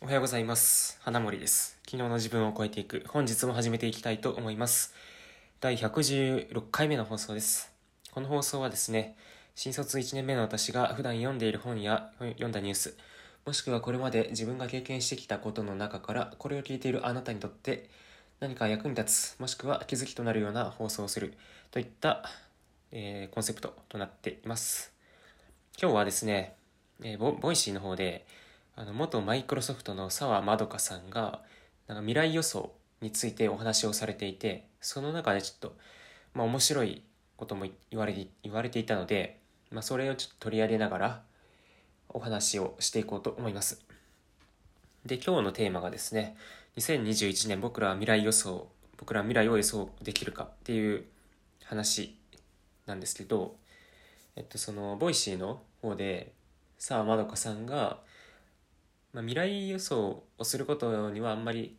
おはようございます。花森です。昨日の自分を超えていく、本日も始めていきたいと思います。第116回目の放送です。この放送はですね、新卒1年目の私が普段読んでいる本や読んだニュース、もしくはこれまで自分が経験してきたことの中から、これを聞いているあなたにとって何か役に立つ、もしくは気づきとなるような放送をするといった、えーコンセプトとなっています。今日はですね、えーボボイシーの方で、あの元マイクロソフトの澤まどかさんがなんか未来予想についてお話をされていてその中でちょっと、まあ、面白いことも言われて言われていたので、まあ、それをちょっと取り上げながらお話をしていこうと思います。で今日のテーマがですね2021年僕らは未来予想僕らは未来を予想できるかっていう話なんですけどえっとその Voicy の方で澤まどかさんがまあ、未来予想をすることにはあんまり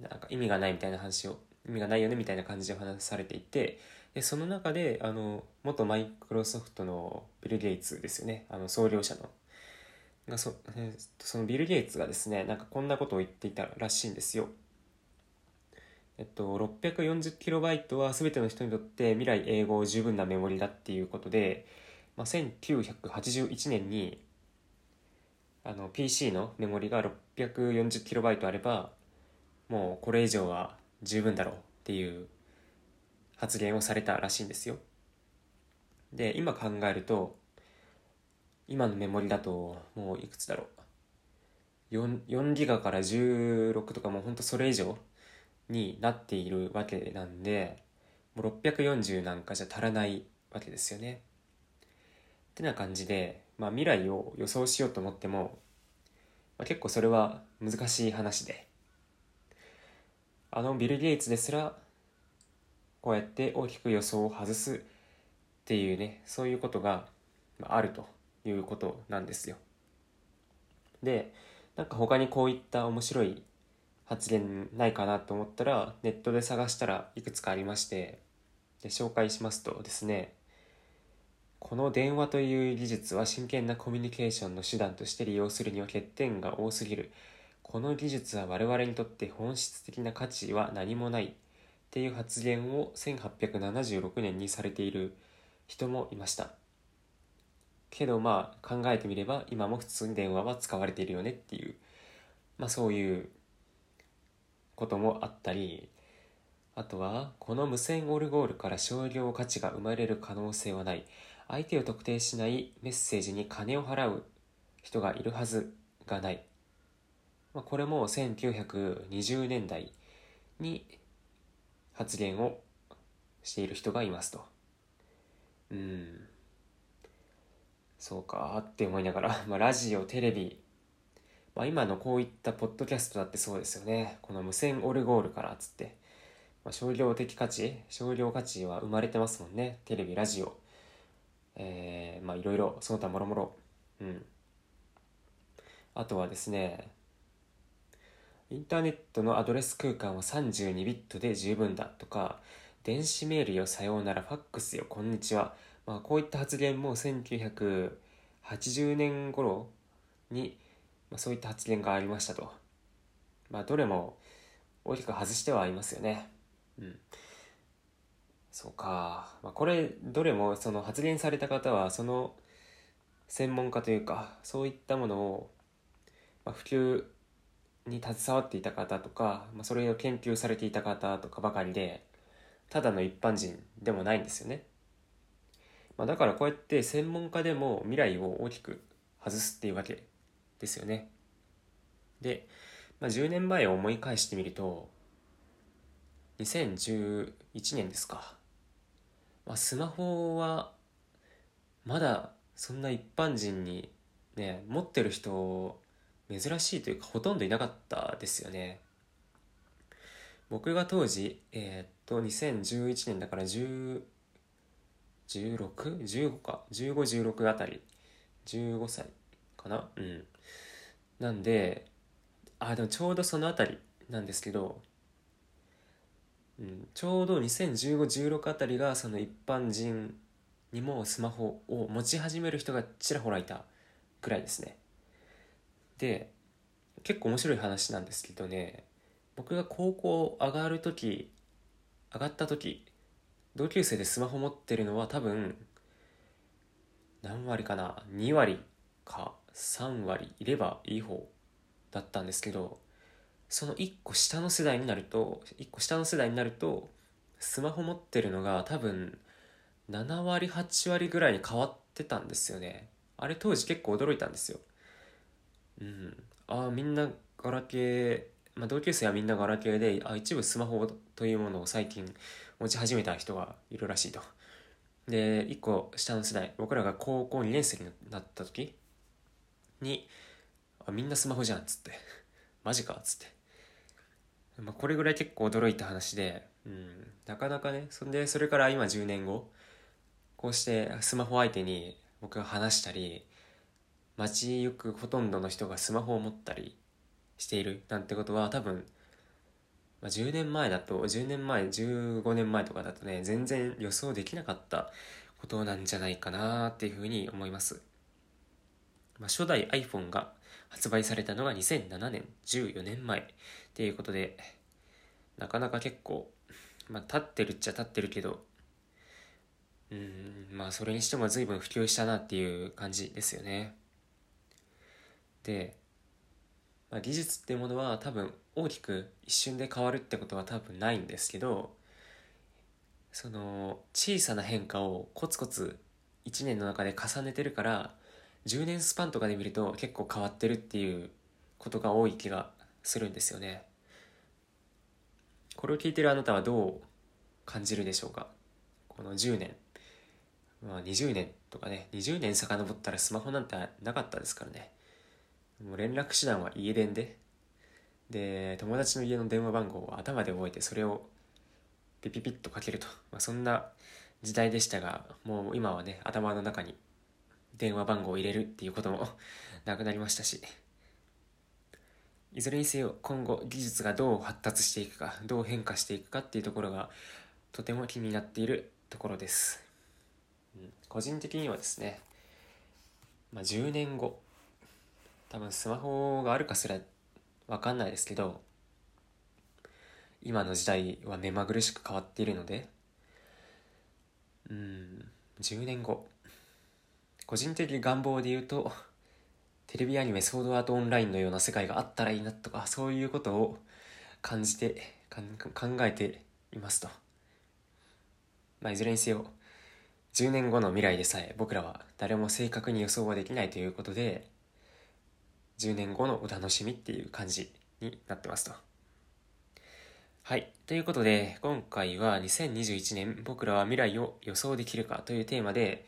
なんか意味がないみたいな話を意味がないよねみたいな感じで話されていてでその中であの元マイクロソフトのビル・ゲイツですよねあの創業者のそそのビル・ゲイツがですねなんかこんなことを言っていたらしいんですよ。えっと、640KB は全ての人にとって未来永劫十分なメモリだっていうことで、まあ、1981年にあの PC のメモリが 640KB あればもうこれ以上は十分だろうっていう発言をされたらしいんですよ。で今考えると今のメモリだともういくつだろう。4, 4ギガから16とかもうほんとそれ以上になっているわけなんでもう640なんかじゃ足らないわけですよね。ってな感じで、まあ、未来を予想しようと思っても、まあ、結構それは難しい話で。あのビル・ゲイツですらこうやって大きく予想を外すっていうねそういうことがあるということなんですよ。でなんか他にこういった面白い発言ないかなと思ったらネットで探したらいくつかありましてで紹介しますとですねこの電話という技術は真剣なコミュニケーションの手段として利用するには欠点が多すぎる。この技術は我々にとって本質的な価値は何もないっていう発言を1876年にされている人もいました。けどまあ考えてみれば今も普通に電話は使われているよねっていう、まあそういうこともあったり、あとはこの無線オルゴールから商業価値が生まれる可能性はない。相手を特定しないメッセージに金を払う人がいるはずがない、まあ、これも1920年代に発言をしている人がいますと。うん。そうかって思いながら、まあ、ラジオテレビ、まあ、今のこういったポッドキャストだってそうですよね。この無線オルゴールからっつって、まあ、商業的価値商業価値は生まれてますもんね。テレビラジオ。えー、まあいろいろその他もろもろうん。あとはですねインターネットのアドレス空間は32ビットで十分だとか電子メールよさようならファックスよこんにちは、まあ、こういった発言も1980年頃に、まあ、そういった発言がありましたと。まあどれも大きく外してはいますよね。うん。そうか、まあ、これどれもその発言された方はその専門家というかそういったものを、まあ、普及に携わっていた方とか、まあ、それを研究されていた方とかばかりでただの一般人でもないんですよね、まあ、だからこうやって専門家でも未来を大きく外すっていうわけですよね。で、まあ、10年前を思い返してみると2011年ですか。まあ、スマホはまだそんな一般人にね持ってる人珍しいというかほとんどいなかったですよね。僕が当時えー、っと2011年だから10 16?15 か。1516あたり。15歳かな？うん。なんであでもちょうどそのあたりなんですけどちょうど201516あたりがその一般人にもスマホを持ち始める人がちらほらいたくらいですね。で結構面白い話なんですけどね。僕が高校上がる時上がった時同級生でスマホ持ってるのは多分何割かな？2割か3割いればいい方だったんですけどその1個下の世代になると1個下の世代になるとスマホ持ってるのが多分7割8割ぐらいに変わってたんですよね。あれ当時結構驚いたんですよ。うん。ああみんなガラケー、まあ、同級生はみんなガラケーであ一部スマホというものを最近持ち始めた人がいるらしいと。で1個下の世代僕らが高校2年生になった時にあみんなスマホじゃんっつって。マジかっつって。まあ、これぐらい結構驚いた話で、うん、なかなかねそんでそれから今10年後こうしてスマホ相手に僕が話したり街行くほとんどの人がスマホを持ったりしているなんてことは多分、まあ、10年前だと10年前15年前とかだとね全然予想できなかったことなんじゃないかなっていうふうに思います、まあ、初代 iPhone が発売されたのが2007年14年前。っていうことでなかなか結構まあ立ってるっちゃ立ってるけどうんまあそれにしても随分普及したなっていう感じですよね。で、まあ、技術っていうものは多分大きく一瞬で変わるってことは多分ないんですけどその小さな変化をコツコツ1年の中で重ねてるから10年スパンとかで見ると結構変わってるっていうことが多い気がするんですよね。これを聞いてるあなたはどう感じるでしょうか？この10年まあ20年とかね。20年遡ったらスマホなんてなかったですからね。もう連絡手段は家電で。で友達の家の電話番号を頭で覚えてそれをピピピッとかけると、まあ、そんな時代でしたがもう今はね頭の中に電話番号を入れるっていうことも なくなりましたしいずれにせよ今後技術がどう発達していくかどう変化していくかっていうところがとても気になっているところです、個人的にはですね、まあ、10年後多分スマホがあるかすら分かんないですけど今の時代は目まぐるしく変わっているのでうん10年後個人的願望で言うとテレビアニメ「ソードアートオンライン」のような世界があったらいいなとかそういうことを感じて考えていますと。まあ、いずれにせよ10年後の未来でさえ僕らは誰も正確に予想はできないということで10年後のお楽しみっていう感じになってますと。はい。ということで、今回は2021年僕らは未来を予想できるかというテーマで、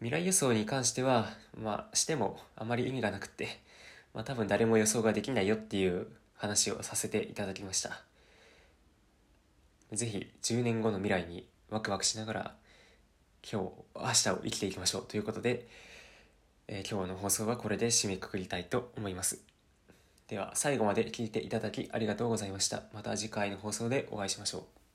未来予想に関しては、まあ、してもあまり意味がなくて、まあ、多分誰も予想ができないよっていう話をさせていただきました。ぜひ10年後の未来にワクワクしながら今日、明日を生きていきましょうということで、えー、今日の放送はこれで締めくくりたいと思います。では最後まで聞いていただきありがとうございました。また次回の放送でお会いしましょう。